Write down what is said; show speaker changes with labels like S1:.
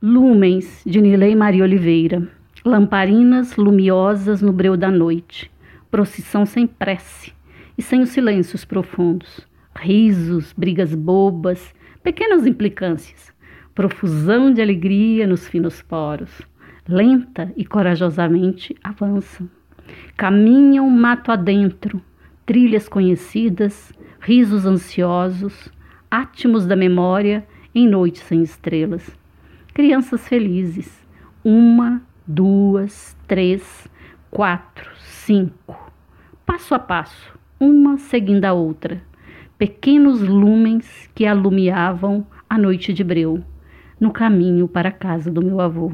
S1: Lumens, de Nilei Maria Oliveira. Lamparinas lumiosas no breu da noite. Procissão sem prece e sem os silêncios profundos. Risos, brigas bobas, pequenas implicâncias. Profusão de alegria nos finos poros. Lenta e corajosamente avançam. Caminham mato adentro, trilhas conhecidas, risos ansiosos, átimos da memória em noites sem estrelas crianças felizes. Uma, duas, três, quatro, cinco. Passo a passo, uma seguindo a outra. Pequenos lumens que alumiavam a noite de breu, no caminho para a casa do meu avô.